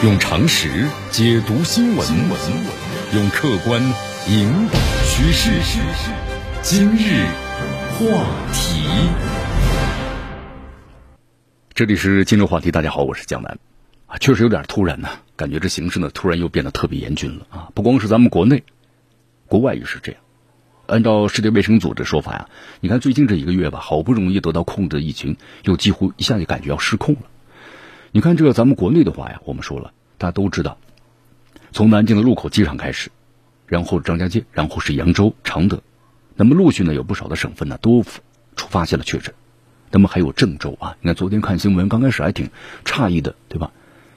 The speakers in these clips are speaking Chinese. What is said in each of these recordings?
用常识解读新闻，用客观引导趋势。今日话题，这里是今日话题。大家好，我是江南。啊，确实有点突然呢，感觉这形势呢突然又变得特别严峻了啊！不光是咱们国内，国外也是这样。按照世界卫生组织说法呀，你看最近这一个月吧，好不容易得到控制的疫情，又几乎一下就感觉要失控了。你看这个咱们国内的话呀，我们说了，大家都知道，从南京的禄口机场开始，然后张家界，然后是扬州、常德，那么陆续呢有不少的省份呢都出发现了确诊，那么还有郑州啊，你看昨天看新闻，刚开始还挺诧异的，对吧？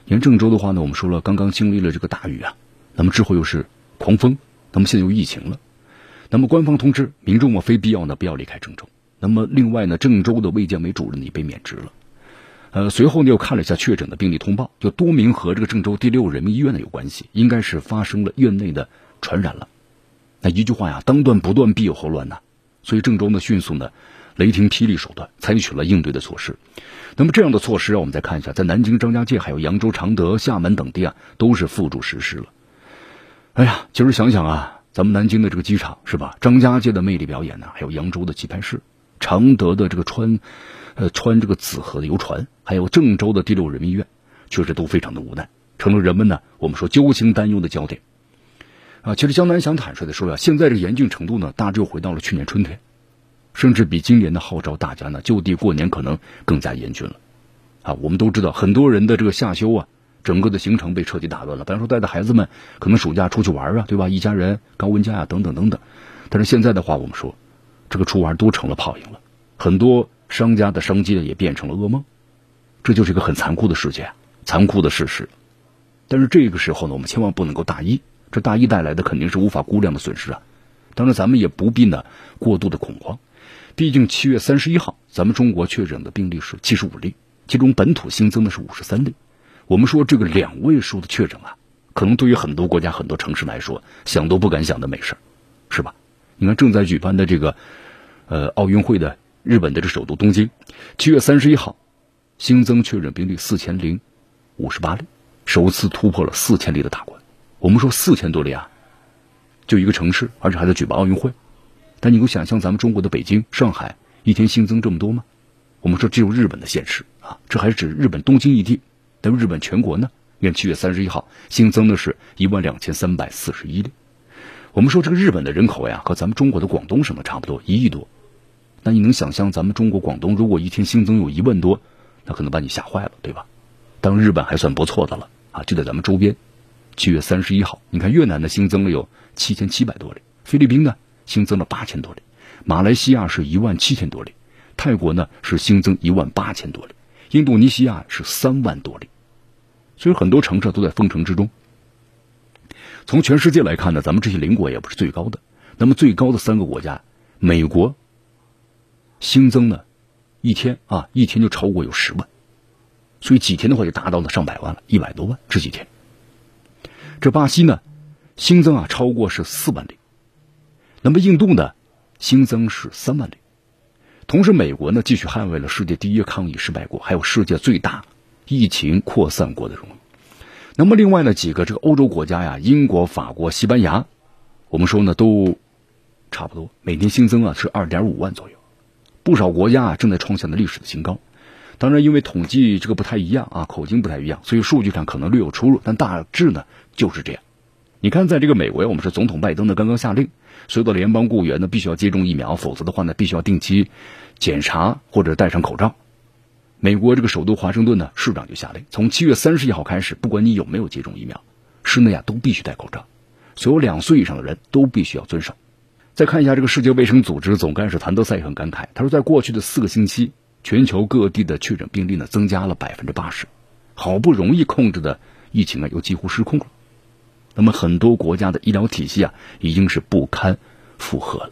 你看郑州的话呢，我们说了，刚刚经历了这个大雨啊，那么之后又是狂风，那么现在又疫情了。那么官方通知民众啊，非必要呢不要离开郑州。那么另外呢，郑州的卫健委主任也被免职了。呃，随后呢又看了一下确诊的病例通报，就多名和这个郑州第六人民医院呢有关系，应该是发生了院内的传染了。那一句话呀，当断不断必有后乱呐。所以郑州呢迅速呢雷霆霹雳手段采取了应对的措施。那么这样的措施啊，我们再看一下，在南京张家界、还有扬州、常德、厦门等地啊，都是付诸实施了。哎呀，其实想想啊。咱们南京的这个机场是吧？张家界的魅力表演呢，还有扬州的棋牌室，常德的这个川，呃穿这个紫河的游船，还有郑州的第六人民医院，确实都非常的无奈，成了人们呢我们说揪心担忧的焦点。啊，其实江南想坦率的说呀，现在这个严峻程度呢，大致又回到了去年春天，甚至比今年的号召大家呢就地过年可能更加严峻了。啊，我们都知道很多人的这个夏休啊。整个的行程被彻底打乱了。比方说，带着孩子们可能暑假出去玩啊，对吧？一家人高温假呀，等等等等。但是现在的话，我们说，这个出玩都成了泡影了。很多商家的商机呢，也变成了噩梦。这就是一个很残酷的世界，残酷的事实。但是这个时候呢，我们千万不能够大意。这大意带来的肯定是无法估量的损失啊。当然，咱们也不必呢过度的恐慌。毕竟七月三十一号，咱们中国确诊的病例是七十五例，其中本土新增的是五十三例。我们说这个两位数的确诊啊，可能对于很多国家、很多城市来说，想都不敢想的美事是吧？你看正在举办的这个，呃，奥运会的日本的这首都东京，七月三十一号，新增确诊病例四千零五十八例，首次突破了四千例的大关。我们说四千多例啊，就一个城市，而且还在举办奥运会，但你够想象咱们中国的北京、上海一天新增这么多吗？我们说只有日本的现实啊，这还是指日本东京一地。但日本全国呢？你看七月三十一号新增的是一万两千三百四十一例。我们说这个日本的人口呀，和咱们中国的广东省的差不多，一亿多。那你能想象咱们中国广东如果一天新增有一万多，那可能把你吓坏了，对吧？当日本还算不错的了啊，就在咱们周边。七月三十一号，你看越南的新增了有七千七百多例，菲律宾呢新增了八千多例，马来西亚是一万七千多例，泰国呢是新增一万八千多例，印度尼西亚是三万多例。所以很多城市都在封城之中。从全世界来看呢，咱们这些邻国也不是最高的。那么最高的三个国家，美国新增呢，一天啊，一天就超过有十万，所以几天的话就达到了上百万了，一百多万这几天。这巴西呢，新增啊超过是四万例。那么印度呢，新增是三万例。同时，美国呢继续捍卫了世界第一抗疫失败国，还有世界最大。疫情扩散国的荣誉。那么另外呢几个这个欧洲国家呀，英国、法国、西班牙，我们说呢都差不多，每天新增啊是二点五万左右。不少国家啊正在创下了历史的新高。当然，因为统计这个不太一样啊，口径不太一样，所以数据上可能略有出入，但大致呢就是这样。你看，在这个美国，我们是总统拜登呢刚刚下令，所有的联邦雇员呢必须要接种疫苗，否则的话呢必须要定期检查或者戴上口罩。美国这个首都华盛顿呢，市长就下令，从七月三十一号开始，不管你有没有接种疫苗，室内啊都必须戴口罩，所有两岁以上的人都必须要遵守。再看一下这个世界卫生组织总干事谭德赛也很感慨，他说，在过去的四个星期，全球各地的确诊病例呢增加了百分之八十，好不容易控制的疫情啊又几乎失控了。那么很多国家的医疗体系啊已经是不堪负荷了。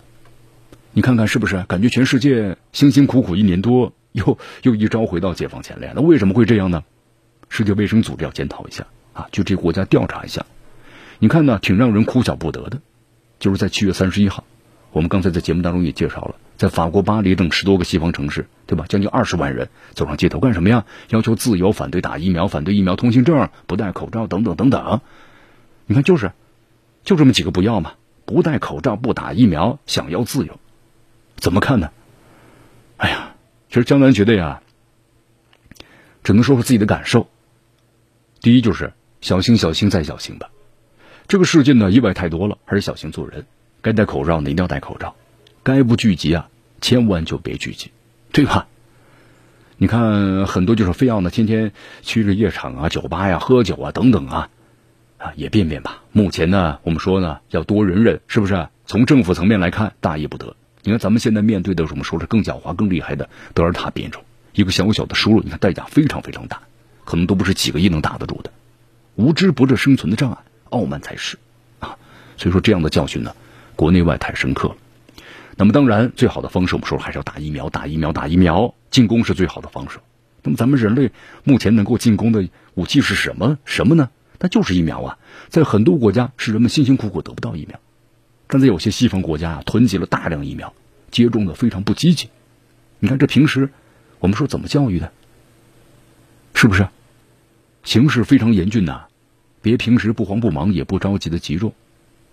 你看看是不是？感觉全世界辛辛苦苦一年多。又又一朝回到解放前来，那为什么会这样呢？世界卫生组织要检讨一下啊，就这国家调查一下。你看呢，挺让人哭笑不得的。就是在七月三十一号，我们刚才在节目当中也介绍了，在法国巴黎等十多个西方城市，对吧？将近二十万人走上街头干什么呀？要求自由，反对打疫苗，反对疫苗通行证，不戴口罩，等等等等。你看，就是，就这么几个不要嘛？不戴口罩，不打疫苗，想要自由，怎么看呢？哎呀，其实江南觉得呀，只能说说自己的感受。第一就是小心，小心再小心吧。这个世界呢，意外太多了，还是小心做人。该戴口罩的，一定要戴口罩；该不聚集啊，千万就别聚集，对吧？你看很多就是非要呢，天天去这夜场啊、酒吧呀、喝酒啊等等啊，啊也变变吧。目前呢，我们说呢，要多忍忍，是不是？从政府层面来看，大意不得。你看咱们现在面对的，我们说是更狡猾、更厉害的德尔塔变种，一个小小的输入，你看代价非常非常大，可能都不是几个亿能打得住的。无知不是生存的障碍，傲慢才是啊。所以说这样的教训呢。国内外太深刻了，那么当然，最好的方式我们说还是要打疫苗，打疫苗，打疫苗，进攻是最好的方式。那么咱们人类目前能够进攻的武器是什么？什么呢？那就是疫苗啊！在很多国家是人们辛辛苦苦得不到疫苗，但在有些西方国家啊，囤积了大量疫苗，接种的非常不积极。你看这平时我们说怎么教育的？是不是？形势非常严峻呐，别平时不慌不忙也不着急的急种，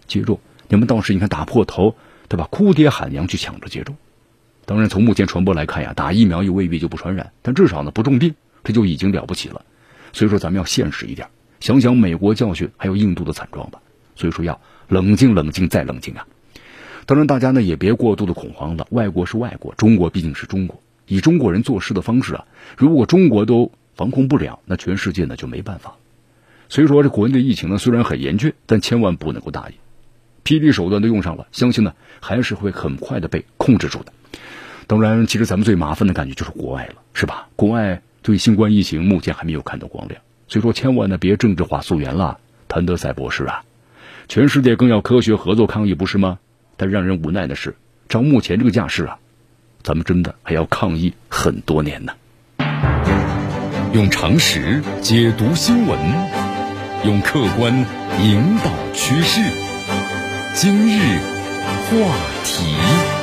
接种。你们倒是你看打破头，对吧？哭爹喊娘去抢着接种。当然，从目前传播来看呀，打疫苗又未必就不传染，但至少呢不重病，这就已经了不起了。所以说，咱们要现实一点，想想美国教训，还有印度的惨状吧。所以说，要冷静、冷静再冷静啊！当然，大家呢也别过度的恐慌了。外国是外国，中国毕竟是中国，以中国人做事的方式啊，如果中国都防控不了，那全世界呢就没办法。所以说，这国内的疫情呢虽然很严峻，但千万不能够大意。霹雳手段都用上了，相信呢还是会很快的被控制住的。当然，其实咱们最麻烦的感觉就是国外了，是吧？国外对新冠疫情目前还没有看到光亮，所以说千万呢别政治化溯源了，谭德赛博士啊，全世界更要科学合作抗疫，不是吗？但让人无奈的是，照目前这个架势啊，咱们真的还要抗疫很多年呢。用常识解读新闻，用客观引导趋势。今日话题。